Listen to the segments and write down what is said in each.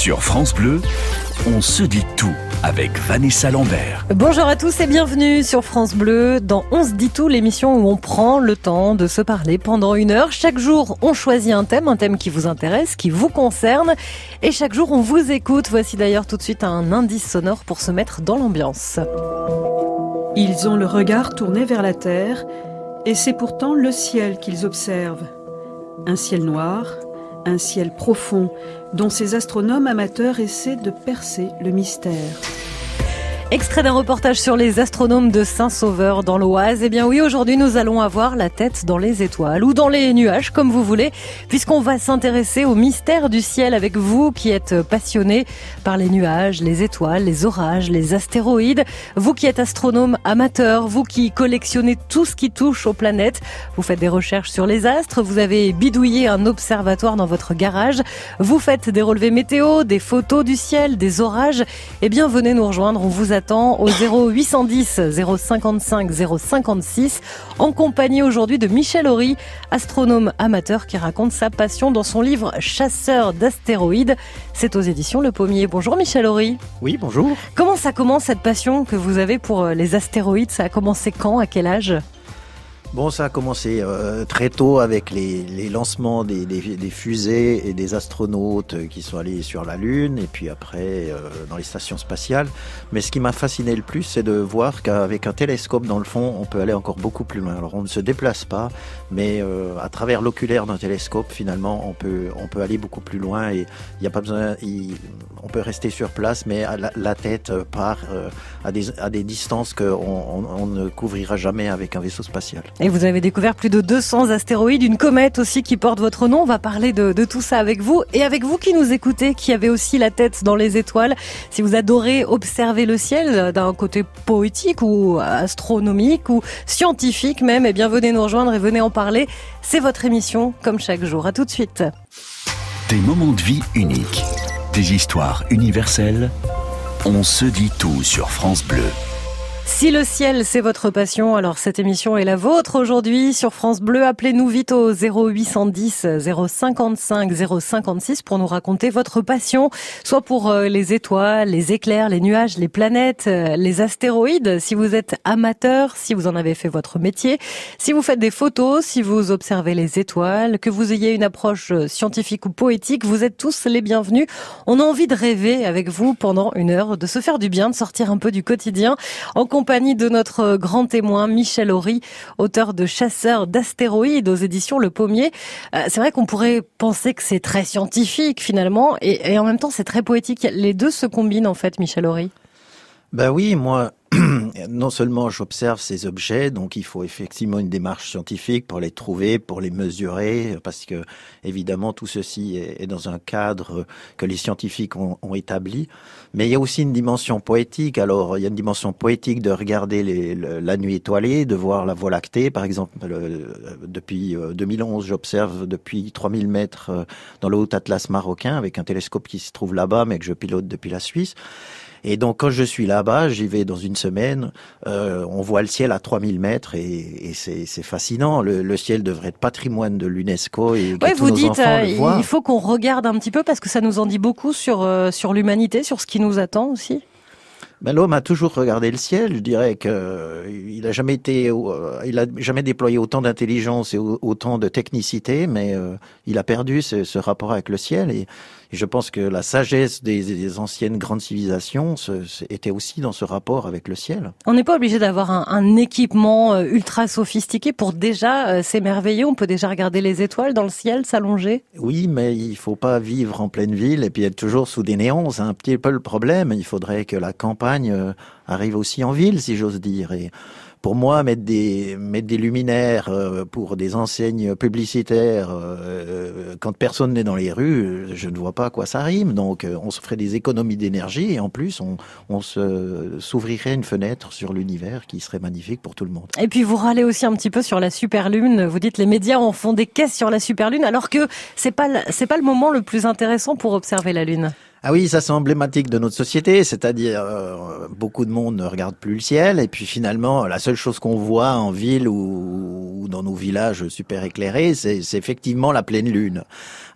Sur France Bleu, on se dit tout avec Vanessa Lambert. Bonjour à tous et bienvenue sur France Bleu dans On se dit tout, l'émission où on prend le temps de se parler pendant une heure. Chaque jour, on choisit un thème, un thème qui vous intéresse, qui vous concerne. Et chaque jour, on vous écoute. Voici d'ailleurs tout de suite un indice sonore pour se mettre dans l'ambiance. Ils ont le regard tourné vers la terre et c'est pourtant le ciel qu'ils observent. Un ciel noir, un ciel profond dont ces astronomes amateurs essaient de percer le mystère. Extrait d'un reportage sur les astronomes de Saint-Sauveur dans l'Oise. Eh bien oui, aujourd'hui nous allons avoir la tête dans les étoiles ou dans les nuages, comme vous voulez, puisqu'on va s'intéresser au mystère du ciel avec vous qui êtes passionnés par les nuages, les étoiles, les orages, les astéroïdes. Vous qui êtes astronome amateur, vous qui collectionnez tout ce qui touche aux planètes. Vous faites des recherches sur les astres, vous avez bidouillé un observatoire dans votre garage, vous faites des relevés météo, des photos du ciel, des orages. Eh bien venez nous rejoindre, on vous attend au 0810 055 056 en compagnie aujourd'hui de Michel Horry, astronome amateur qui raconte sa passion dans son livre Chasseur d'astéroïdes. C'est aux éditions Le Pommier. Bonjour Michel Horry. Oui, bonjour. Comment ça commence cette passion que vous avez pour euh, les astéroïdes? Ça a commencé quand? À quel âge? Bon, ça a commencé euh, très tôt avec les, lancements des, fusées et des astronautes qui sont allés sur la Lune et puis après euh, dans les stations spatiales. Mais ce qui m'a fasciné le plus, c'est de voir qu'avec un télescope, dans le fond, on peut aller encore beaucoup plus loin. Alors on ne se déplace pas, mais euh, à travers l'oculaire d'un télescope, finalement, on peut, on peut aller beaucoup plus loin et il n'y a pas besoin, on peut rester sur place, mais la, la, tête part à, des, à des distances qu'on on, on ne couvrira jamais avec un vaisseau spatial. Et vous avez découvert plus de 200 astéroïdes, une comète aussi qui porte votre nom. On va parler de, de, tout ça avec vous et avec vous qui nous écoutez, qui avez aussi la tête dans les étoiles. Si vous adorez observer le ciel d'un côté poétique ou astronomique ou scientifique même, eh bien venez nous rejoindre et venez en parler. C'est votre émission comme chaque jour. À tout de suite. Des moments de vie uniques, des histoires universelles. On se dit tout sur France Bleu. Si le ciel, c'est votre passion, alors cette émission est la vôtre aujourd'hui sur France Bleu. Appelez-nous vite au 0810 055 056 pour nous raconter votre passion, soit pour euh, les étoiles, les éclairs, les nuages, les planètes, euh, les astéroïdes. Si vous êtes amateur, si vous en avez fait votre métier, si vous faites des photos, si vous observez les étoiles, que vous ayez une approche euh, scientifique ou poétique, vous êtes tous les bienvenus. On a envie de rêver avec vous pendant une heure, de se faire du bien, de sortir un peu du quotidien en compagnie de notre grand témoin Michel Horry, auteur de Chasseurs d'astéroïdes aux éditions Le Pommier. Euh, c'est vrai qu'on pourrait penser que c'est très scientifique finalement, et, et en même temps c'est très poétique. Les deux se combinent en fait, Michel Horry. Ben oui, moi, non seulement j'observe ces objets, donc il faut effectivement une démarche scientifique pour les trouver, pour les mesurer, parce que évidemment tout ceci est, dans un cadre que les scientifiques ont, établi. Mais il y a aussi une dimension poétique. Alors il y a une dimension poétique de regarder la nuit étoilée, de voir la Voie lactée, par exemple. Le, depuis 2011, j'observe depuis 3000 mètres dans le Haut Atlas marocain avec un télescope qui se trouve là-bas, mais que je pilote depuis la Suisse. Et donc quand je suis là-bas, j'y vais dans une semaine, euh, on voit le ciel à 3000 mètres et, et c'est fascinant. Le, le, ciel devrait être patrimoine de l'UNESCO et ouais, vous nos dites, euh, il faut qu'on regarde un petit peu parce que ça nous en dit beaucoup sur, euh, sur l'humanité, sur ce qui nous attend aussi. Ben, l'homme a toujours regardé le ciel. Je dirais que euh, il a jamais été, euh, il a jamais déployé autant d'intelligence et autant de technicité, mais euh, il a perdu ce, ce, rapport avec le ciel. Et, et, je pense que la sagesse des, des anciennes grandes civilisations était aussi dans ce rapport avec le ciel. On n'est pas obligé d'avoir un, un, équipement ultra sophistiqué pour déjà s'émerveiller. On peut déjà regarder les étoiles dans le ciel s'allonger. Oui, mais il faut pas vivre en pleine ville et puis être toujours sous des néons. C'est un petit peu le problème. Il faudrait que la campagne euh, arrive aussi en ville, si j'ose dire. Et pour moi, mettre des, luminaires euh, pour des enseignes publicitaires euh, quand personne n'est dans les rues, je ne vois pas à quoi ça rime. Donc, on se ferait des économies d'énergie et en plus, on, s'ouvrirait une fenêtre sur l'univers qui serait magnifique pour tout le monde. Et puis, vous râlez aussi un petit peu sur la superlune. Vous dites les médias en font des caisses sur la superlune, alors que c'est pas c'est pas le moment le plus intéressant pour observer la lune. Ah oui, ça c'est emblématique de notre société, c'est-à-dire euh, beaucoup de monde ne regarde plus le ciel et puis finalement la seule chose qu'on voit en ville ou, ou, dans nos villages super éclairés, c'est effectivement la pleine lune.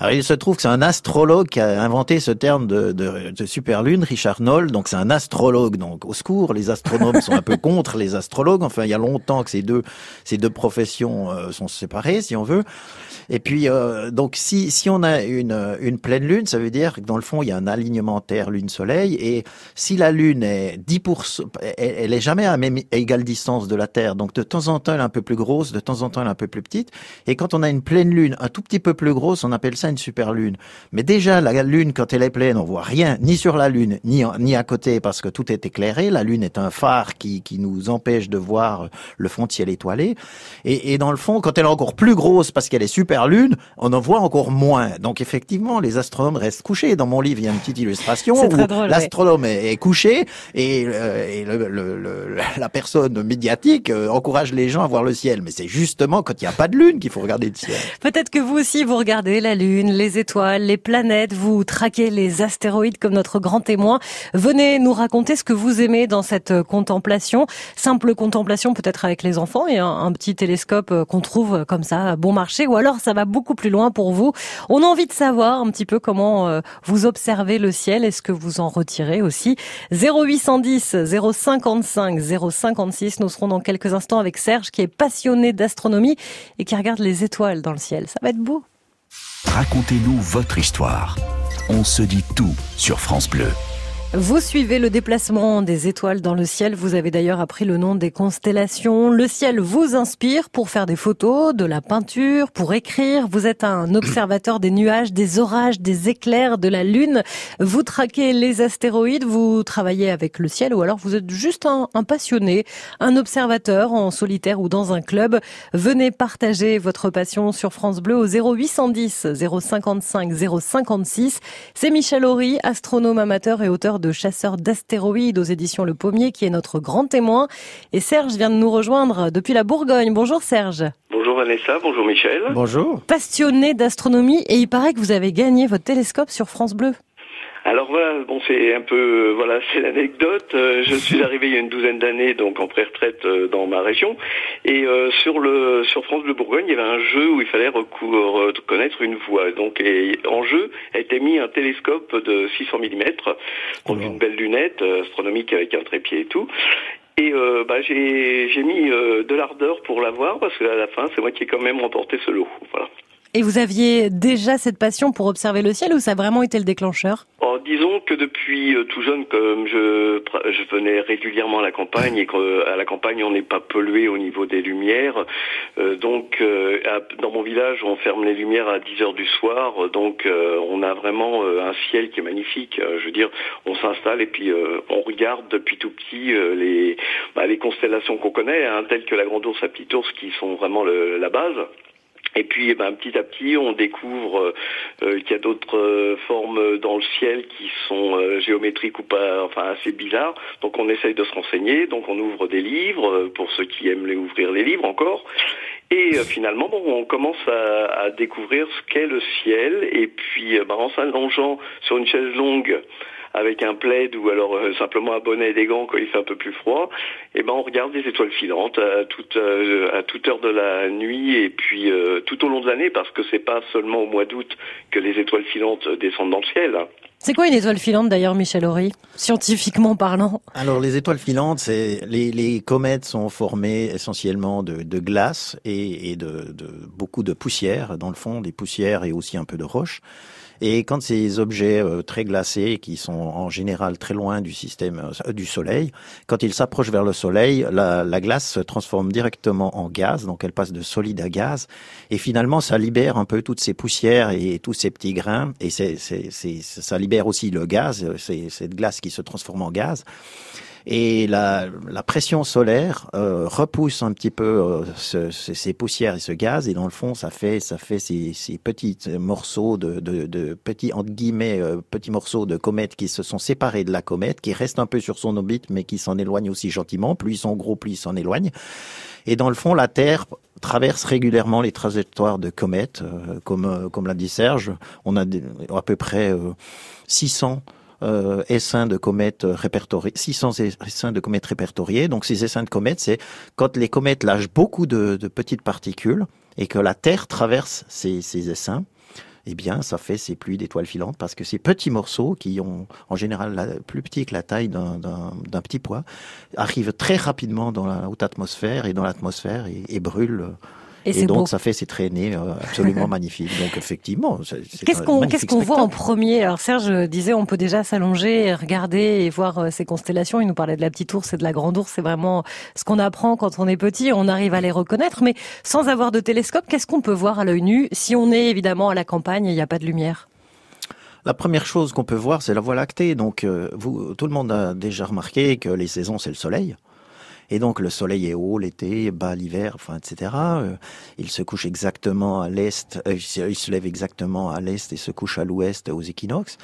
Alors il se trouve que c'est un astrologue qui a inventé ce terme de, de, de superlune, Richard Noll. Donc c'est un astrologue. Donc au secours, les astronomes sont un peu contre les astrologues. Enfin, il y a longtemps que ces deux ces deux professions euh, sont séparées, si on veut. Et puis, euh, donc, si, si on a une, une pleine lune, ça veut dire que dans le fond, il y a un alignement Terre-Lune-Soleil. Et si la Lune est 10%, elle, elle est jamais à même égale distance de la Terre. Donc, de temps en temps, elle est un peu plus grosse, de temps en temps, elle est un peu plus petite. Et quand on a une pleine Lune un tout petit peu plus grosse, on appelle ça une super Lune. Mais déjà, la Lune, quand elle est pleine, on voit rien, ni sur la Lune, ni, ni à côté, parce que tout est éclairé. La Lune est un phare qui, qui nous empêche de voir le fond ciel étoilé. Et, et dans le fond, quand elle est encore plus grosse, parce qu'elle est super lune, on en voit encore moins. Donc effectivement, les astronomes restent couchés. Dans mon livre, il y a une petite illustration où l'astronome est, couché et, euh, et le, le, la personne médiatique euh, encourage les gens à voir le ciel. Mais c'est justement quand il n'y a pas de lune qu'il faut regarder le ciel. Peut-être que vous aussi, vous regardez la lune, les étoiles, les planètes, vous traquez les astéroïdes comme notre grand témoin. Venez nous raconter ce que vous aimez dans cette euh, contemplation. Simple contemplation peut-être avec les enfants et un, un petit télescope qu'on trouve comme ça bon marché ou alors ça va beaucoup plus loin pour vous. On a envie de savoir un petit peu comment euh, vous observez le ciel. Est-ce que vous en retirez aussi? 0810 055 056. Nous serons dans quelques instants avec Serge qui est passionné d'astronomie et qui regarde les étoiles dans le ciel. Ça va être beau. Racontez-nous votre histoire. On se dit tout sur France Bleu. Vous suivez le déplacement des étoiles dans le ciel. Vous avez d'ailleurs appris le nom des constellations. Le ciel vous inspire pour faire des photos, de la peinture, pour écrire. Vous êtes un observateur des nuages, des orages, des éclairs, de la lune. Vous traquez les astéroïdes. Vous travaillez avec le ciel ou alors vous êtes juste un, un passionné, un observateur en solitaire ou dans un club. Venez partager votre passion sur France Bleu au 0810 055 056. C'est Michel Horry, astronome amateur et auteur de de chasseurs d'astéroïdes aux éditions Le Pommier, qui est notre grand témoin. Et Serge vient de nous rejoindre depuis la Bourgogne. Bonjour Serge. Bonjour Vanessa, bonjour Michel. Bonjour. Passionné d'astronomie et il paraît que vous avez gagné votre télescope sur France Bleu. Alors voilà, bon c'est un peu voilà c'est l'anecdote. Euh, je suis arrivé il y a une douzaine d'années donc en pré-retraite euh, dans ma région et euh, sur le sur France Bleu Bourgogne il y avait un jeu où il fallait reconnaître une voix. Donc et en jeu a été mis un télescope de 600 mm, donc une belle lunette astronomique avec un trépied et tout. Et euh, bah, j'ai mis de l'ardeur pour l'avoir parce qu'à la fin c'est moi qui ai quand même remporté ce lot. Voilà. Et vous aviez déjà cette passion pour observer le ciel ou ça a vraiment été le déclencheur? Oh, Disons que depuis euh, tout jeune, comme je, je venais régulièrement à la campagne et qu'à la campagne on n'est pas pollué au niveau des lumières, euh, donc euh, dans mon village on ferme les lumières à 10 heures du soir, donc on a vraiment un ciel qui est magnifique. je veux dire, on s'installe et puis on regarde depuis tout petit les, bah, les constellations qu'on connaît, hein, telles que la Grande Ourse, la Petite Ourse, qui sont vraiment le, la base. Et puis, eh ben, petit à petit, on découvre euh, euh, qu'il y a d'autres euh, formes dans le ciel qui sont géométriques ou pas, enfin assez bizarres. Donc, on essaye de se renseigner. Donc, on ouvre des livres pour ceux qui aiment les ouvrir les livres encore. Et finalement, bon, on commence à, découvrir ce qu'est le ciel. Et puis, ben, en s'allongeant sur une chaise longue avec un plaid ou alors euh, simplement un bonnet et des gants quand il fait un peu plus froid, et eh ben on regarde des étoiles filantes à toute euh, à toute heure de la nuit et puis euh, tout au long de l'année parce que c'est pas seulement au mois d'août que les étoiles filantes descendent dans le ciel. C'est quoi une étoile filante d'ailleurs, Michel Horry, scientifiquement parlant? Alors les étoiles filantes, c'est les, les, comètes sont formées essentiellement de, de glace et, et de, de, beaucoup de poussière dans le fond, des poussières et aussi un peu de roche. Et quand ces objets euh, très glacés, qui sont en général très loin du système euh, du Soleil, quand ils s'approchent vers le Soleil, la, la, glace se transforme directement en gaz, donc elle passe de solide à gaz, et finalement ça libère un peu toutes ces poussières et tous ces petits grains, et c'est, ça libère aussi le gaz, c'est cette glace qui se transforme en gaz. Et la, la pression solaire euh, repousse un petit peu euh, ce, ces poussières et ce gaz, et dans le fond, ça fait ça fait ces, ces petits morceaux de, de, de, petits entre guillemets euh, petits morceaux de comètes qui se sont séparés de la comète, qui restent un peu sur son orbite, mais qui s'en éloignent aussi gentiment. Plus ils sont gros, plus ils s'en éloignent. Et dans le fond, la Terre traverse régulièrement les trajectoires de comètes, comme comme l'a dit Serge. On a à peu près 600 euh, essaims de comètes répertoriés, 600 essaims de comètes répertoriés. Donc ces essaims de comètes, c'est quand les comètes lâchent beaucoup de, petites particules et que la Terre traverse ces, essaims. eh bien, ça fait ces pluies d'étoiles filantes parce que ces petits morceaux qui ont en général plus petit que la taille d'un petit pois arrivent très rapidement dans la haute atmosphère et dans l'atmosphère et brûlent et, donc, ça fait ces traînées euh, absolument magnifiques. Donc, effectivement, qu'est-ce qu'on qu'est-ce qu'on voit en premier? Alors, Serge disait, on peut déjà s'allonger, regarder et voir euh, ces constellations. Il nous parlait de la petite ours et de la grande ours. C'est vraiment ce qu'on apprend quand on est petit. On arrive à les reconnaître, mais sans avoir de télescope, qu'est-ce qu'on peut voir à l'œil nu? Si on est évidemment à la campagne et il n'y a pas de lumière la première chose qu'on peut voir, c'est la Voie lactée. Donc, euh, vous, tout le monde a déjà remarqué que les saisons, c'est le soleil. Et donc le soleil est haut l'été, bas l'hiver, enfin etc. Euh, il se couche exactement à l'est, euh, il se lève exactement à l'est et se couche à l'ouest aux équinoxes.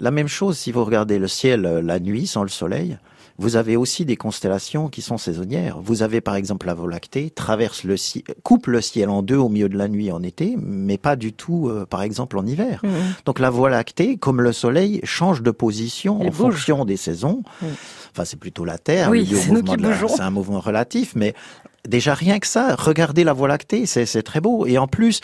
La même chose si vous regardez le ciel euh, la nuit sans le soleil. Vous avez aussi des constellations qui sont saisonnières. Vous avez par exemple la Voie lactée, traverse le ciel, coupe le ciel en deux au milieu de la nuit en été, mais pas du tout par exemple en hiver. Mmh. Donc la Voie lactée, comme le soleil, change de position en fonction des saisons. Mmh. Enfin, c'est plutôt la Terre. Oui, c'est un mouvement relatif, mais déjà rien que ça, regardez la Voie lactée, c'est très beau. Et en plus,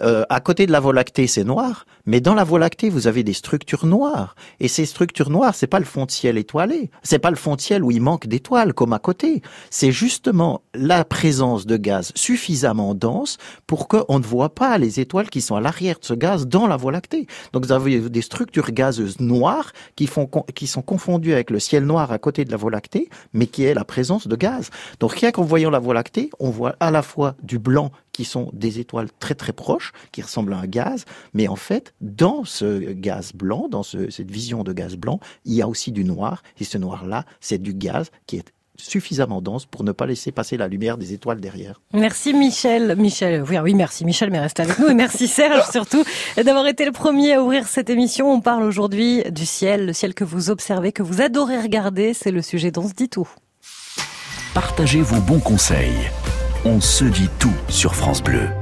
euh, à côté de la Voie lactée, c'est noir, mais dans la Voie lactée, vous avez des structures noires. Et ces structures noires, c'est pas le fond de ciel étoilé, c'est pas le fond de ciel où il manque d'étoiles comme à côté. C'est justement la présence de gaz suffisamment dense pour qu'on ne voit pas les étoiles qui sont à l'arrière de ce gaz dans la Voie lactée. Donc vous avez des structures gazeuses noires qui font qui sont confondues avec le ciel noir à côté de la Voie lactée, mais qui est la présence de gaz. Donc rien qu'en voyant la Voie lactée on voit à la fois du blanc qui sont des étoiles très très proches, qui ressemblent à un gaz, mais en fait, dans ce gaz blanc, dans cette vision de gaz blanc, il y a aussi du noir, et ce noir-là, c'est du gaz qui est suffisamment dense pour ne pas laisser passer la lumière des étoiles derrière. Merci Michel. Michel, oui, oui merci Michel, mais reste avec nous. Et merci Serge surtout d'avoir été le premier à ouvrir cette émission. On parle aujourd'hui du ciel, le ciel que vous observez, que vous adorez regarder. C'est le sujet dont se dit tout. Partagez vos bons conseils. On se dit tout sur France Bleu.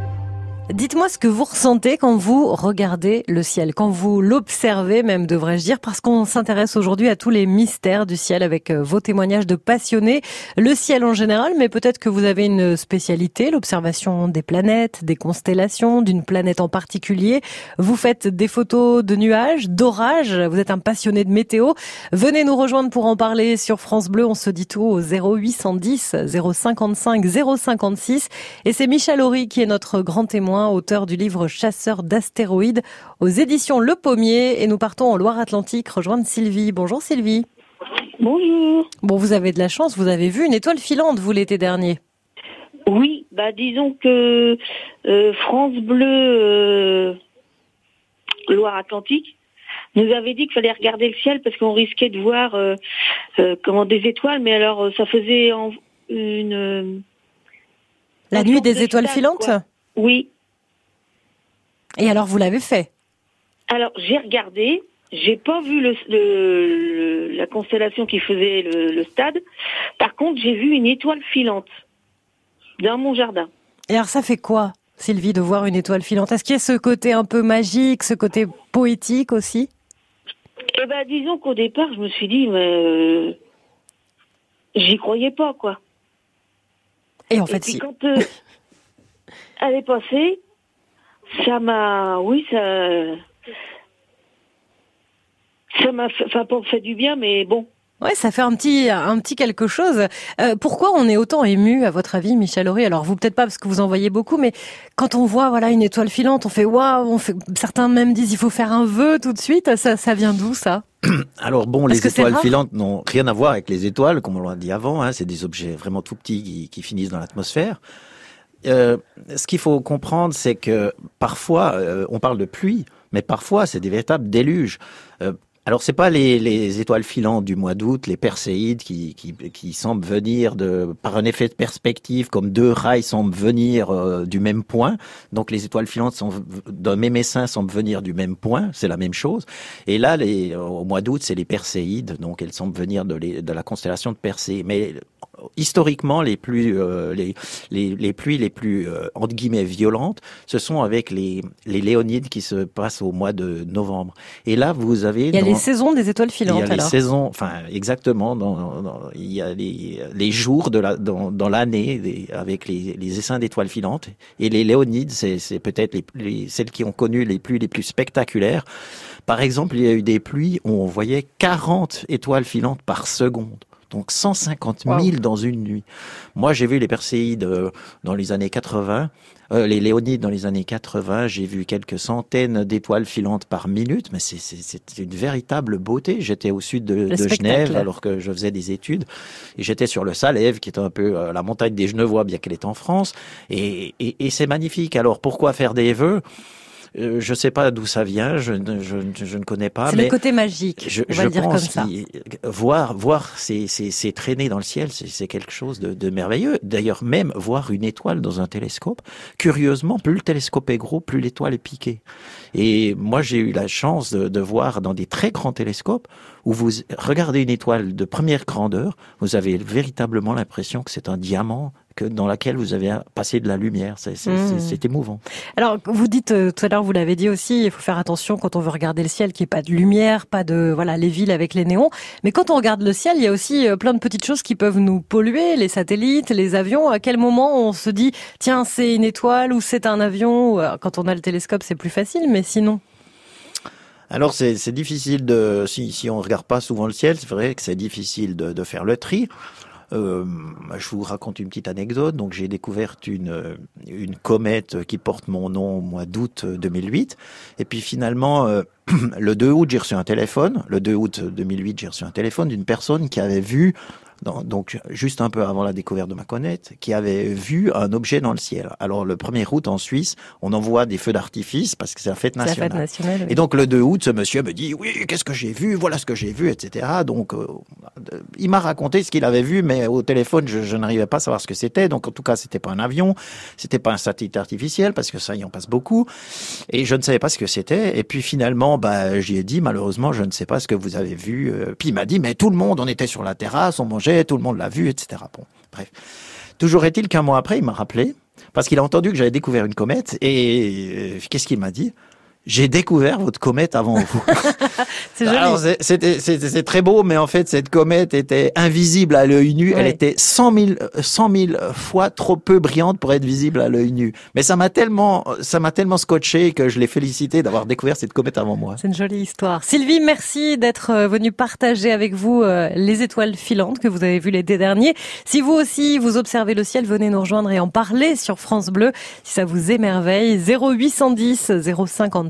Dites-moi ce que vous ressentez quand vous regardez le ciel, quand vous l'observez même, devrais-je dire, parce qu'on s'intéresse aujourd'hui à tous les mystères du ciel avec euh, vos témoignages de passionnés. Le ciel en général, mais peut-être que vous avez une spécialité, l'observation des planètes, des constellations, d'une planète en particulier. Vous faites des photos de nuages, d'orages, vous êtes un passionné de météo. Venez nous rejoindre pour en parler sur France Bleu. On se dit tout au 0810 055 056. Et c'est Michel Horry qui est notre grand témoin auteur du livre Chasseur d'astéroïdes aux éditions Le Pommier. Et nous partons en Loire-Atlantique rejoindre Sylvie. Bonjour Sylvie. Bonjour. Bon, vous avez de la chance, vous avez vu une étoile filante, vous, l'été dernier. Oui, bah disons que euh, France Bleu euh, Loire-Atlantique nous avait dit qu'il fallait regarder le ciel parce qu'on risquait de voir euh, comment des étoiles, mais alors ça faisait une la nuit des étoiles filantes. Oui, et alors, vous l'avez fait Alors, j'ai regardé. J'ai pas vu le, la constellation qui faisait le, stade. Par contre, j'ai vu une étoile filante dans mon jardin. Et alors, ça fait quoi, Sylvie, de voir une étoile filante? Est-ce qu'il y a ce côté un peu magique, ce côté poétique aussi? Eh ben, disons qu'au départ, je me suis dit, mais euh, j'y croyais pas, quoi. Et en fait, puis si. quand euh, elle est passée, ça m'a, oui, ça, ça m'a, enfin, pas fait du bien, mais bon. Ouais, ça fait un petit, un petit quelque chose. Euh, pourquoi on est autant ému, à votre avis, Michel Horry? Alors vous peut-être pas parce que vous en voyez beaucoup, mais quand on voit voilà une étoile filante, on fait waouh. On fait, certains même disent il faut faire un vœu tout de suite. Ça, ça vient d'où ça? Alors bon, les étoiles filantes n'ont rien à voir avec les étoiles, comme on l'a dit avant. Hein, c'est des objets vraiment tout petits qui, qui finissent dans l'atmosphère. Euh, ce qu'il faut comprendre, c'est que parfois, euh, on parle de pluie, mais parfois, c'est des véritables déluges. Euh, alors, c'est pas les, les, étoiles filantes du mois d'août, les perséides qui, semblent venir par un effet de perspective, comme deux rails semblent venir euh, du même point. Donc, les étoiles filantes d'un même essaim semblent venir du même point. C'est la même chose. Et là, au mois d'août, c'est les perséides. Donc, elles semblent venir de la constellation de Persée. Mais historiquement les plus euh, les, les, les pluies les plus euh, entre guillemets violentes, ce sont avec les les léonides qui se passent au mois de novembre. Et là, vous avez il y a les saisons des étoiles filantes. Il y a les saisons, enfin exactement. Dans, dans, il y a les, les jours de la dans, dans l'année avec les, les essaims d'étoiles filantes et les léonides, c'est peut-être les, les, celles qui ont connu les pluies les plus spectaculaires. Par exemple, il y a eu des pluies où on voyait 40 étoiles filantes par seconde. Donc 150 000 wow. dans une nuit. Moi, j'ai vu les Perséides euh, dans les années 80, euh, les Léonides dans les années 80. J'ai vu quelques centaines d'étoiles filantes par minute, mais c'est une véritable beauté. J'étais au sud de, de Genève alors que je faisais des études, et j'étais sur le Salève, qui est un peu euh, la montagne des Genevois, bien qu'elle est en France, et, et, et c'est magnifique. Alors pourquoi faire des vœux? Euh, je ne sais pas d'où ça vient, je, je, je, ne connais pas. C'est le côté magique, je, on va le dire comme ça. Voir, voir ces, ces, ces traînées dans le ciel, c'est quelque chose de, de merveilleux. D'ailleurs, même voir une étoile dans un télescope, curieusement, plus le télescope est gros, plus l'étoile est piquée. Et moi, j'ai eu la chance de, de voir dans des très grands télescopes où vous regardez une étoile de première grandeur, vous avez véritablement l'impression que c'est un diamant que dans laquelle vous avez passé de la lumière. C'est mmh. émouvant. Alors, vous dites euh, tout à l'heure, vous l'avez dit aussi, il faut faire attention quand on veut regarder le ciel, qu'il n'y ait pas de lumière, pas de voilà les villes avec les néons. Mais quand on regarde le ciel, il y a aussi euh, plein de petites choses qui peuvent nous polluer, les satellites, les avions. À quel moment on se dit, tiens, c'est une étoile ou c'est un avion Quand on a le télescope, c'est plus facile, mais sinon? Alors c'est difficile de si si on regarde pas souvent le ciel, c'est vrai que c'est difficile de, de, faire le tri. Euh, je vous raconte une petite anecdote. Donc, j'ai découvert une, une comète qui porte mon nom au mois d'août 2008. Et puis, finalement, euh, le 2 août, j'ai reçu un téléphone. Le 2 août 2008, j'ai reçu un téléphone d'une personne qui avait vu donc juste un peu avant la découverte de ma comète, qui avait vu un objet dans le ciel. Alors le 1er août en Suisse, on envoie des feux d'artifice parce que c'est la fête nationale. La fête nationale oui. Et donc le 2 août, ce monsieur me dit oui, qu'est-ce que j'ai vu, voilà ce que j'ai vu, etc. Donc euh, il m'a raconté ce qu'il avait vu, mais au téléphone, je, n'arrivais pas à savoir ce que c'était. Donc en tout cas, c'était pas un avion, c'était pas un satellite artificiel parce que ça y en passe beaucoup. Et je ne savais pas ce que c'était. Et puis finalement, bah j'y ai dit malheureusement, je ne sais pas ce que vous avez vu. Euh, puis il m'a dit mais tout le monde, on était sur la terrasse, on mangeait tout le monde l'a vu, etc. Bon, bref. Toujours est-il qu'un mois après, il m'a rappelé, parce qu'il a entendu que j'avais découvert une comète, et euh, qu'est-ce qu'il m'a dit? J'ai découvert votre comète avant vous. c'est très beau, mais en fait, cette comète était invisible à l'œil nu. Elle était 100 000, 100 000 fois trop peu brillante pour être visible à l'œil nu. Mais ça m'a tellement, ça m'a tellement scotché que je l'ai félicité d'avoir découvert cette comète avant moi. C'est une jolie histoire. Sylvie, merci d'être euh, venue partager avec vous euh, les étoiles filantes que vous avez vues l'été dernier. Si vous aussi, vous observez le ciel, venez nous rejoindre et en parler sur France Bleu. Si ça vous émerveille, 0810 050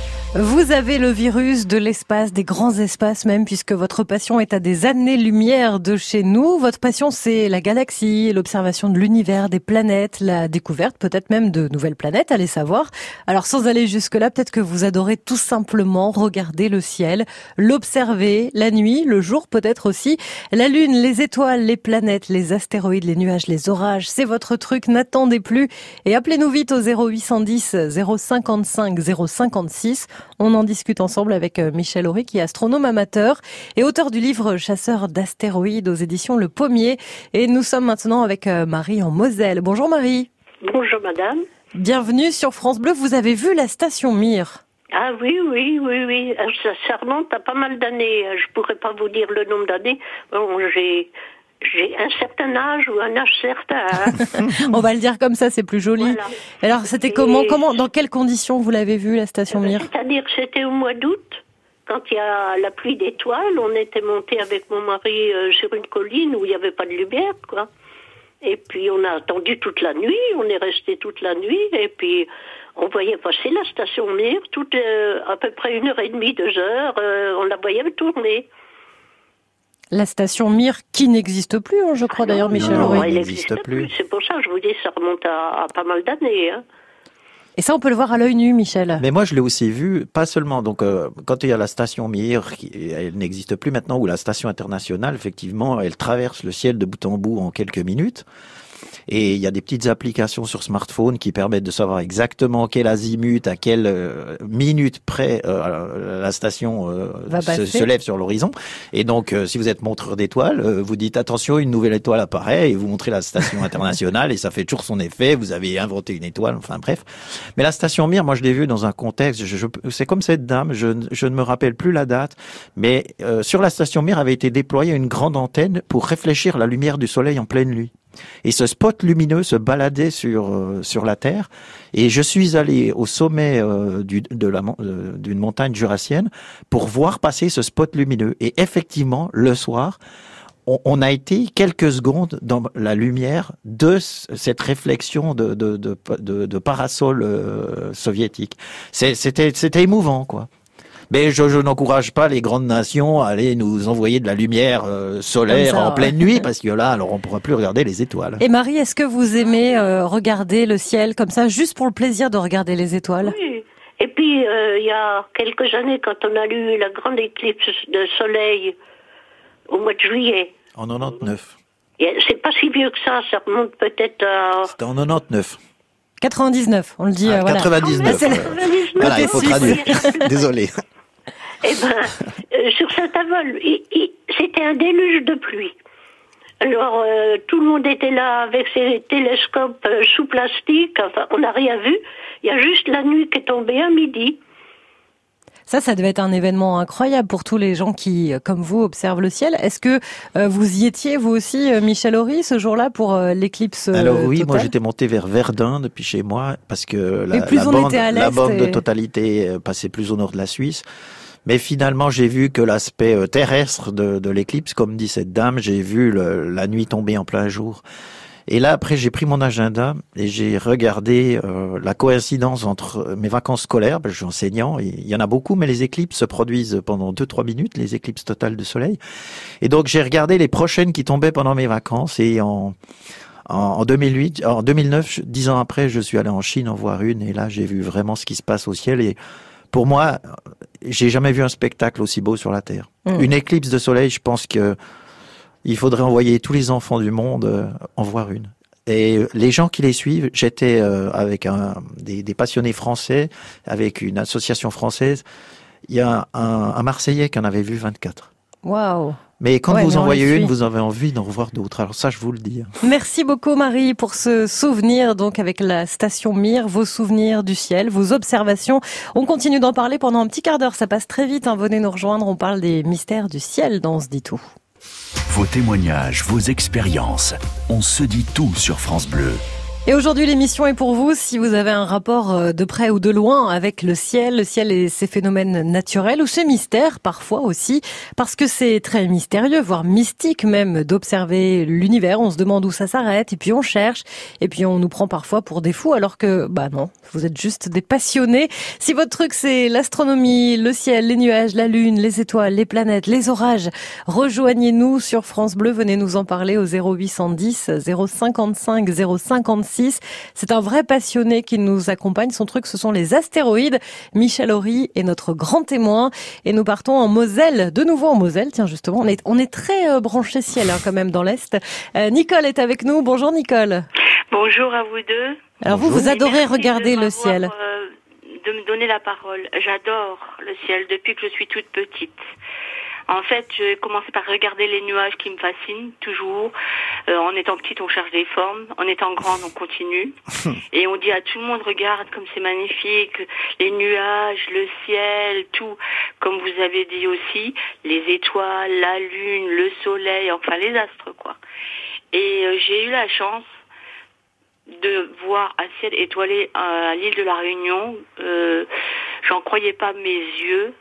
Vous avez le virus de l'espace, des grands espaces même, puisque votre passion est à des années-lumière de chez nous. Votre passion, c'est la galaxie, l'observation de l'univers, des planètes, la découverte peut-être même de nouvelles planètes, allez savoir. Alors sans aller jusque-là, peut-être que vous adorez tout simplement regarder le ciel, l'observer la nuit, le jour peut-être aussi. La lune, les étoiles, les planètes, les astéroïdes, les nuages, les orages, c'est votre truc, n'attendez plus. Et appelez-nous vite au 0810 055 056. On en discute ensemble avec Michel Horry, qui est astronome amateur et auteur du livre Chasseur d'astéroïdes aux éditions Le Pommier. Et nous sommes maintenant avec Marie en Moselle. Bonjour Marie. Bonjour madame. Bienvenue sur France Bleu. Vous avez vu la station Mir? Ah oui, oui, oui, oui. Ça, ça remonte à pas mal d'années. Je pourrais pas vous dire le nombre d'années. Bon, j'ai j'ai un certain âge ou un âge certain. On va le dire comme ça, c'est plus joli. Voilà. Alors, c'était comment, comment, dans quelles conditions vous l'avez vu la station Mir C'est-à-dire que c'était au mois d'août, quand il y a la pluie d'étoiles. On était monté avec mon mari euh, sur une colline où il n'y avait pas de lumière, quoi. Et puis on a attendu toute la nuit, on est resté toute la nuit, et puis on voyait passer la station Mir, toute euh, à peu près une heure et demie, deux heures, euh, on la voyait tourner la station Mir qui n'existe plus, hein, je crois ah d'ailleurs, Michel non, non, elle n'existe plus. plus. C'est pour ça que je vous dis, ça remonte à, à pas mal d'années. Hein. Et ça, on peut le voir à l'œil nu, Michel. Mais moi, je l'ai aussi vu, pas seulement. Donc, euh, quand il y a la station Mir, qui, elle n'existe plus maintenant, ou la station internationale, effectivement, elle traverse le ciel de bout en bout en quelques minutes. Et il y a des petites applications sur smartphone qui permettent de savoir exactement quel azimut, à quelle euh, minute près euh, la station euh, se, se, lève sur l'horizon. Et donc, si vous êtes montreur d'étoiles, vous dites attention, une nouvelle étoile apparaît et vous montrez la station internationale et ça fait toujours son effet. Vous avez inventé une étoile, enfin bref. Mais la station Mir, moi je l'ai vue dans un contexte. Je, c'est comme cette dame, je, je, ne me rappelle plus la date, mais sur la station Mir avait été déployée une grande antenne pour réfléchir la lumière du soleil en pleine nuit. Et ce spot lumineux se baladait sur euh, sur la Terre. Et je suis allé au sommet euh, euh, d'une montagne jurassienne pour voir passer ce spot lumineux. Et effectivement, le soir, on, a été quelques secondes dans la lumière de cette réflexion de, de parasol soviétique. C'était c'était émouvant, quoi. Mais je, je n'encourage pas les grandes nations à aller nous envoyer de la lumière euh, solaire en pleine nuit, parce que là, alors on pourra plus regarder les étoiles. Et Marie, est-ce que vous aimez euh, regarder le ciel comme ça, juste pour le plaisir de regarder les étoiles? Oui. Et puis, euh, il y a quelques années, quand on a eu la grande éclipse de soleil au mois de juillet. En 99. C'est pas si vieux que ça, ça remonte peut-être à... C'était en 99. 99, on le dit. Ah, 99. Voilà, voilà il faut traduire. Désolé. Eh ben, euh, sur Saint-Avold, c'était un déluge de pluie. Alors, euh, tout le monde était là avec ses télescopes euh, sous plastique. Enfin, on n'a rien vu. Il y a juste la nuit qui est tombée à midi. Ça, ça devait être un événement incroyable pour tous les gens qui, comme vous, observent le ciel. Est-ce que vous y étiez, vous aussi, Michel Horry, ce jour-là, pour l'éclipse Alors oui, moi j'étais monté vers Verdun depuis chez moi, parce que la, la bande, la bande de totalité passait plus au nord de la Suisse. Mais finalement, j'ai vu que l'aspect euh, terrestre de, de l'éclipse, comme dit cette dame, j'ai vu la nuit tomber en plein jour. Et là, après, j'ai pris mon agenda et j'ai regardé euh, la coïncidence entre mes vacances scolaires, parce je suis enseignant, il y en a beaucoup, mais les éclipses se produisent pendant 2-3 minutes, les éclipses totales de soleil. Et donc, j'ai regardé les prochaines qui tombaient pendant mes vacances et en, en, 2008, en 2009, dix ans après, je suis allé en Chine en voir une et là, j'ai vu vraiment ce qui se passe au ciel et pour moi, j'ai jamais vu un spectacle aussi beau sur la Terre. Hmm. Une éclipse de soleil, je pense que il faudrait envoyer tous les enfants du monde euh, en voir une. Et les gens qui les suivent, j'étais euh, avec un, des, des, passionnés français, avec une association française. Il y a un, un Marseillais qui en avait vu 24. Waouh mais quand vous en voyez une, vous avez envie d'en revoir d'autres. Alors ça, je vous le dis. Merci beaucoup Marie pour ce souvenir donc avec la station Mir, vos souvenirs du ciel, vos observations. On continue d'en parler pendant un petit quart d'heure. Ça passe très vite. Hein. Venez nous rejoindre. On parle des mystères du ciel dans ce dit tout. Vos témoignages, vos expériences. On se dit tout sur France Bleu. Et aujourd'hui, l'émission est pour vous si vous avez un rapport euh, de près ou de loin avec le ciel, le ciel et ses phénomènes naturels ou ses mystères parfois aussi, parce que c'est très mystérieux, voire mystique même d'observer l'univers. On se demande où ça s'arrête et puis on cherche et puis on nous prend parfois pour des fous alors que, bah non, vous êtes juste des passionnés. Si votre truc c'est l'astronomie, le ciel, les nuages, la lune, les étoiles, les planètes, les orages, rejoignez-nous sur France Bleu, venez nous en parler au 0810 055 056 c'est un vrai passionné qui nous accompagne. Son truc, ce sont les astéroïdes. Michel Horry est notre grand témoin. Et nous partons en Moselle, de nouveau en Moselle. Tiens, justement, on est, on est très euh, branché ciel hein, quand même dans l'Est. Euh, Nicole est avec nous. Bonjour Nicole. Bonjour à vous deux. Alors vous, vous adorez regarder le ciel. Euh, de me donner la parole. J'adore le ciel depuis que je suis toute petite. En fait, j'ai commencé par regarder les nuages qui me fascinent toujours. Euh, en étant petite, on cherche des formes. En étant grande, on continue. Et on dit à tout le monde, regarde comme c'est magnifique, les nuages, le ciel, tout. Comme vous avez dit aussi, les étoiles, la lune, le soleil, enfin les astres, quoi. Et euh, j'ai eu la chance de voir un ciel étoilé à l'île de la Réunion. Euh, J'en croyais pas mes yeux.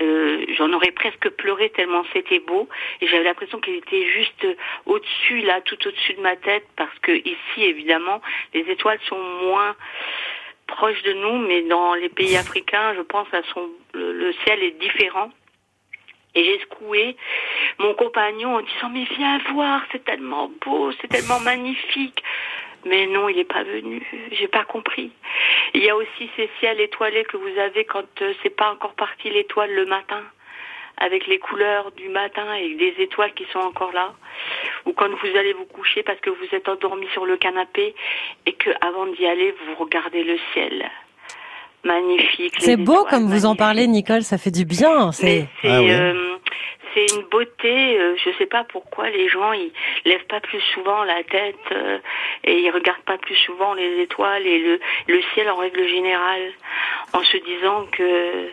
Euh, j'en aurais presque pleuré tellement c'était beau. Et j'avais l'impression qu'il était juste au-dessus là tout au-dessus de ma tête. Parce que ici évidemment les étoiles sont moins proches de nous mais dans les pays africains je pense sont le, ciel est différent. Et j'ai secoué mon compagnon en disant mais viens voir c'est tellement beau c'est tellement magnifique mais non, il n'est pas venu. J'ai pas compris. Il y a aussi ces ciels étoilés que vous avez quand euh, c'est pas encore parti l'étoile le matin, avec les couleurs du matin et des étoiles qui sont encore là. ou quand vous allez vous coucher parce que vous êtes endormi sur le canapé et que avant d'y aller, vous regardez le ciel. Magnifique. C'est beau comme vous en parlez, Nicole, ça fait du bien. C'est ah euh, c'est une beauté. Euh, je sais pas pourquoi les gens ils lèvent pas plus souvent la tête euh, et ils regardent pas plus souvent les étoiles et le le ciel en règle générale, en se disant que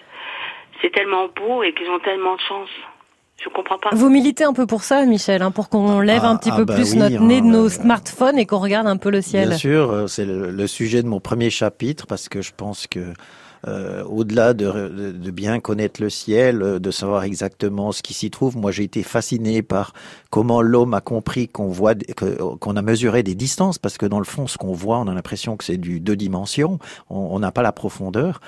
c'est tellement beau et qu'ils ont tellement de chance. Je comprends pas. Vous militez un peu pour ça, Michel, hein, pour qu'on lève un petit ah peu bah plus notre nez de hein, nos smartphones et qu'on regarde un peu le ciel. Bien sûr, euh, c'est le, sujet de mon premier chapitre parce que je pense que euh, au-delà de, de, bien connaître le ciel, euh, de savoir exactement ce qui s'y trouve, moi j'ai été fasciné par comment l'homme a compris qu'on voit, qu'on a mesuré des distances, parce que dans le fond, ce qu'on voit, on a l'impression que c'est du deux dimensions, on n'a pas la profondeur.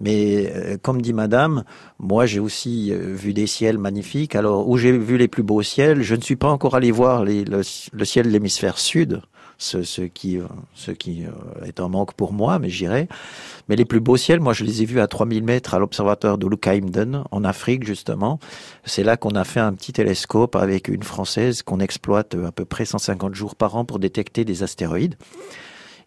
Mais euh, comme dit Madame, moi j'ai aussi euh, vu des ciels magnifiques. Alors où j'ai vu les plus beaux ciels, je ne suis pas encore allé voir le, le, ciel de l'hémisphère sud, ce, ce, qui, euh, ce qui est un manque pour moi, mais j'irai. Mais les plus beaux ciels, moi je les ai vus à 3000 mètres à l'observatoire de Lukaimden en Afrique justement. C'est là qu'on a fait un petit télescope avec une française qu'on exploite à peu près 150 jours par an pour détecter des astéroïdes.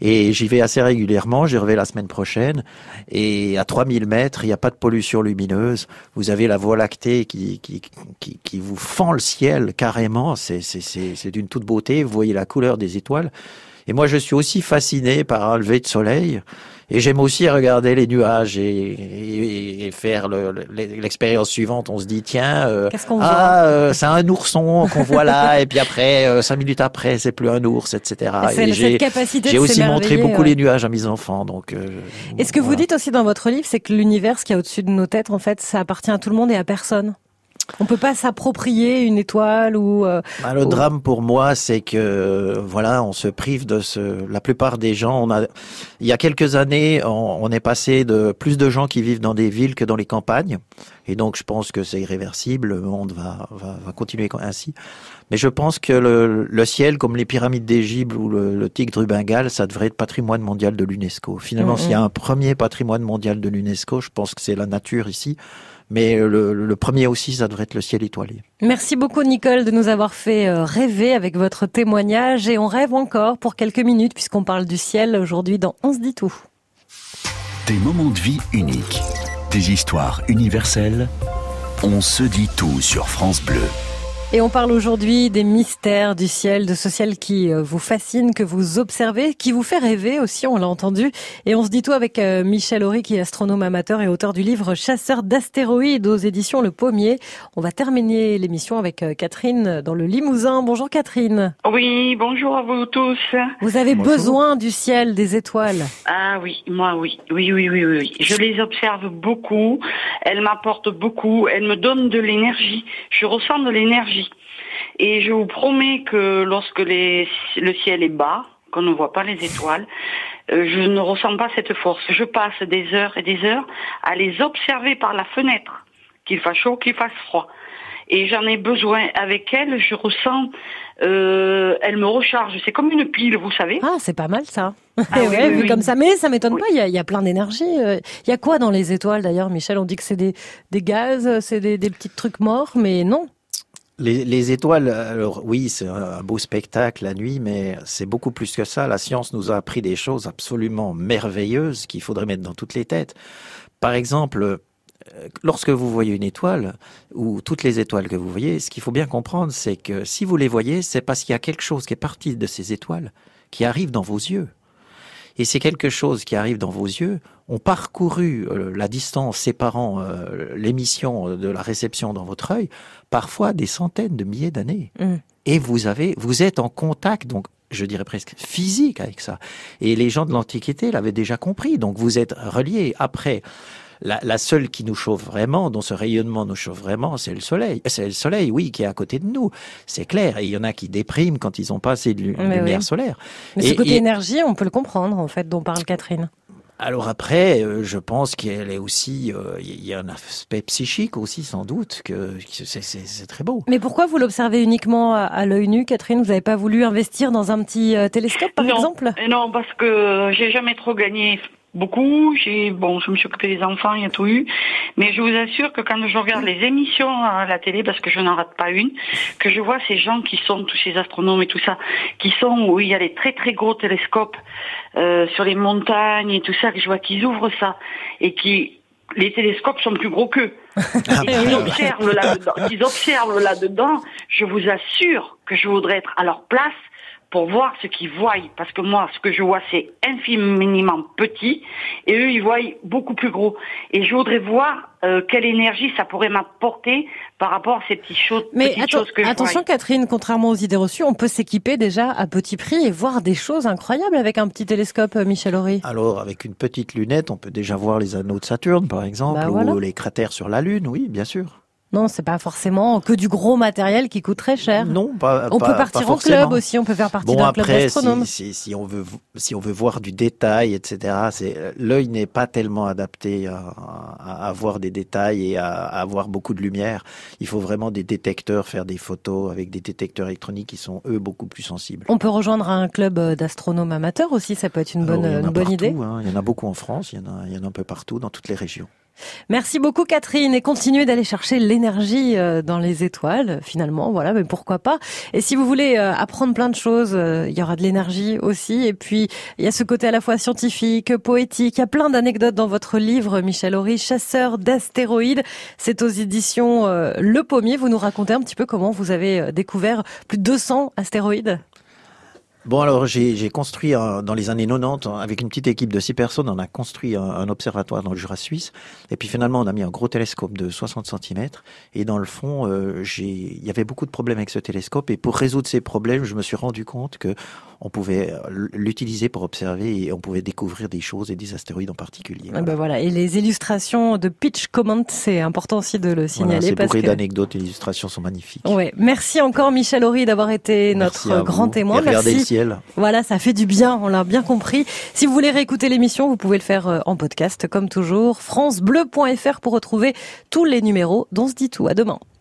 Et j'y vais assez régulièrement, j'y reviens la semaine prochaine. Et à 3000 mètres, il n'y a pas de pollution lumineuse. Vous avez la Voie lactée qui, qui, qui, qui vous fend le ciel carrément. C'est d'une toute beauté. Vous voyez la couleur des étoiles. Et moi, je suis aussi fasciné par un lever de soleil. Et j'aime aussi regarder les nuages et, et, faire l'expérience suivante. On se dit, tiens, euh, ah, euh, c'est un ourson qu'on voit là, et puis après, euh, cinq minutes après, c'est plus un ours, etc. J'ai aussi montré beaucoup les nuages à mes enfants. Donc, et ce que vous dites aussi dans votre livre, c'est que l'univers, qui est au-dessus de nos têtes, en fait, ça appartient à tout le monde et à personne. On peut pas s'approprier une étoile ou. Euh, bah, le drame pour moi, c'est que voilà, on se prive de ce. La plupart des gens, on a. Il y a quelques années, on, est passé de plus de gens qui vivent dans des villes que dans les campagnes, et donc je pense que c'est irréversible. Le monde va, va, va continuer ainsi. Mais je pense que le, le ciel, comme les pyramides d'Égypte ou le, le, tigre du Bengale, ça devrait être patrimoine mondial de l'UNESCO. Finalement, s'il y a un premier patrimoine mondial de l'UNESCO, je pense que c'est la nature ici. Mais le, premier aussi, ça devrait être le ciel étoilé. Merci beaucoup Nicole de nous avoir fait euh, rêver avec votre témoignage et on rêve encore pour quelques minutes puisqu'on parle du ciel aujourd'hui dans On se dit tout. Des moments de vie uniques, des histoires universelles. On se dit tout sur France Bleu. Et on parle aujourd'hui des mystères du ciel, de ce ciel qui euh, vous fascine, que vous observez, qui vous fait rêver aussi, on l'a entendu. Et on se dit tout avec euh, Michel Horry, qui est astronome amateur et auteur du livre Chasseur d'astéroïdes aux éditions Le Pommier. On va terminer l'émission avec euh, Catherine dans le Limousin. Bonjour Catherine. Oui, bonjour à vous tous. Vous avez besoin du ciel, des étoiles. Ah oui, moi oui. Oui, oui, oui, oui. Je les observe beaucoup. Elles m'apportent beaucoup. Elles me donnent de l'énergie. Je ressens de l'énergie et je vous promets que lorsque les, le ciel est bas, qu'on ne voit pas les étoiles, euh, je ne ressens pas cette force. Je passe des heures et des heures à les observer par la fenêtre, qu'il fasse chaud, qu'il fasse froid. Et j'en ai besoin avec elles, je ressens, euh, elle me recharge. C'est comme une pile, vous savez. Ah, c'est pas mal ça. Ah, vu comme ça, mais ça m'étonne pas. Il y, a, il y a, plein d'énergie. Euh. Il y a quoi dans les étoiles d'ailleurs, Michel? On dit que c'est des, des gaz, c'est des, des petits trucs morts, mais non. Les, étoiles, alors oui, c'est un beau spectacle la nuit, mais c'est beaucoup plus que ça. La science nous a appris des choses absolument merveilleuses qu'il faudrait mettre dans toutes les têtes. Par exemple, euh, lorsque vous voyez une étoile, ou toutes les étoiles que vous voyez, ce qu'il faut bien comprendre, c'est que si vous les voyez, c'est parce qu'il y a quelque chose qui est parti de ces étoiles qui arrive dans vos yeux. Et c'est quelque chose qui arrive dans vos yeux, ont parcouru euh, la distance séparant euh, l'émission de la réception dans votre œil, parfois des centaines de milliers d'années. Mm. Et vous avez, vous êtes en contact, donc je dirais presque physique avec ça. Et les gens de l'Antiquité l'avaient déjà compris. Donc vous êtes reliés. Après, la, seule qui nous chauffe vraiment, dont ce rayonnement nous chauffe vraiment, c'est le soleil. C'est le soleil, oui, qui est à côté de nous. C'est clair. Et il y en a qui dépriment quand ils n'ont pas assez de lumière solaire. Mais ce côté énergie, on peut le comprendre, en fait, dont parle Catherine. Alors après, euh, je pense qu'elle est aussi, euh, il y a un aspect psychique aussi sans doute que, c'est très beau. Mais pourquoi vous l'observez uniquement à, l'œil nu, Catherine? Vous n'avez pas voulu investir dans un petit euh, télescope, par exemple? Non, parce que j'ai jamais trop gagné beaucoup. J'ai bon, je me suis occupée des enfants, il y a tout eu. Mais je vous assure que quand je regarde les émissions à la télé, parce que je n'en rate pas une, que je vois ces gens qui sont tous ces astronomes et tout ça, qui sont où il y a les très très gros télescopes euh, sur les montagnes et tout ça, que je vois qu'ils ouvrent ça et qui les télescopes sont plus gros qu'eux. Ah, bah, ouais. observent là-dedans, qu'ils observent là-dedans, je vous assure que je voudrais être à leur place pour voir ce qu'ils voient. Parce que moi, ce que je vois, c'est infiniment petit, et eux, ils voient beaucoup plus gros. Et je voudrais voir euh, quelle énergie ça pourrait m'apporter par rapport à ces petites choses, Mais petites atten- choses que je attention. Catherine, contrairement aux idées reçues, on peut s'équiper déjà à petit prix et voir des choses incroyables avec un petit télescope, euh, Michel Horry. Alors, avec une petite lunette, on peut déjà voir les anneaux de Saturne, par exemple, Bah, ou voilà. les cratères sur la Lune, oui, bien sûr. Non, c'est pas forcément que du gros matériel qui coûte très cher. Non, pas On pas- peut partir en club aussi, on peut faire partie Bon d'un club d'astronomes. si, si, si on veut si on veut voir du détail, etc. L'œil n'est pas tellement adapté à, à, à voir des détails et à, à avoir beaucoup de lumière. Il faut vraiment des détecteurs, faire des photos avec des détecteurs électroniques qui sont eux beaucoup plus sensibles. On peut rejoindre un club euh, d'astronomes amateurs aussi, ça peut être bonne, Alors, une bonne partout, idée. hein. Il y en a beaucoup en France, il y en a, il y en a un peu partout dans toutes les régions. Merci beaucoup Catherine. Et continuez d'aller chercher l'énergie euh, dans les étoiles finalement, voilà, mais pourquoi pas. Et si vous voulez euh, apprendre plein de choses, euh, il y aura de l'énergie aussi. Et puis il y a ce côté à la fois scientifique, poétique, il y a plein d'anecdotes dans votre livre Michel Horry, chasseur d'astéroïdes. C'est aux éditions Le Pommier, vous nous racontez un petit peu comment vous avez découvert plus de 200 astéroïdes? Bon, alors j'ai construit un- dans les années 90, hein, avec une petite équipe de six personnes, on a construit un, un observatoire dans le Jura suisse. Et puis finalement, on a mis un gros télescope de 60 cm. Et dans le fond, euh, j'ai- il y avait beaucoup de problèmes avec ce télescope. Et pour résoudre ces problèmes, je me suis rendu compte que on pouvait euh, l'utiliser pour observer et on pouvait découvrir des choses et des astéroïdes en particulier. Ben voilà. Et les illustrations de Pitch Comment, c'est important aussi de le Voilà, signaler c'est parce que d'anecdotes et d'illustrations sont magnifiques. Ouais, merci encore Michel Horry d'avoir été notre grand vous. témoin. Merci. Voilà, ça fait du bien, on l'a bien compris. Si vous voulez réécouter l'émission, vous pouvez le faire euh, en podcast comme toujours. francebleu.fr pour retrouver tous les numéros dont se dit tout. À demain.